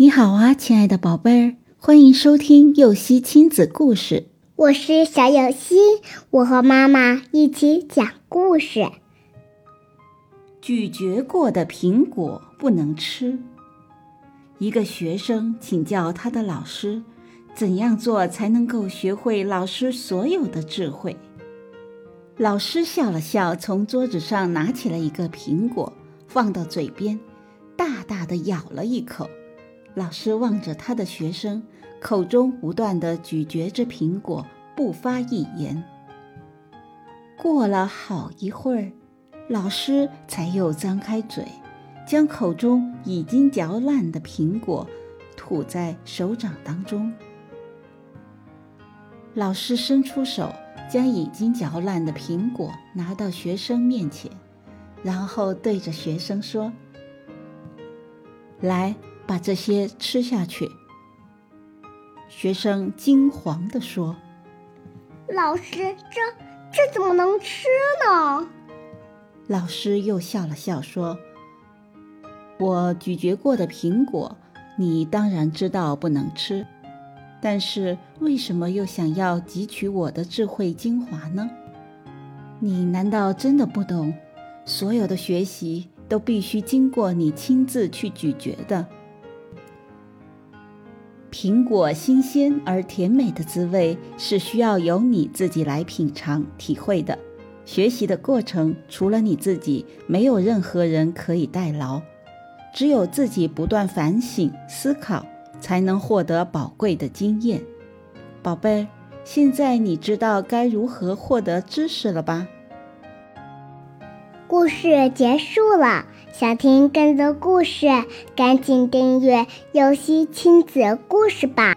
你好啊，亲爱的宝贝儿，欢迎收听幼熙亲子故事。我是小幼熙，我和妈妈一起讲故事。咀嚼过的苹果不能吃。一个学生请教他的老师，怎样做才能够学会老师所有的智慧？老师笑了笑，从桌子上拿起了一个苹果，放到嘴边，大大的咬了一口。老师望着他的学生，口中不断的咀嚼着苹果，不发一言。过了好一会儿，老师才又张开嘴，将口中已经嚼烂的苹果吐在手掌当中。老师伸出手，将已经嚼烂的苹果拿到学生面前，然后对着学生说：“来。”把这些吃下去。学生惊惶地说：“老师，这这怎么能吃呢？”老师又笑了笑说：“我咀嚼过的苹果，你当然知道不能吃，但是为什么又想要汲取我的智慧精华呢？你难道真的不懂，所有的学习都必须经过你亲自去咀嚼的？”苹果新鲜而甜美的滋味是需要由你自己来品尝、体会的。学习的过程，除了你自己，没有任何人可以代劳。只有自己不断反省、思考，才能获得宝贵的经验。宝贝，现在你知道该如何获得知识了吧？故事结束了，想听更多故事，赶紧订阅“游戏亲子故事”吧。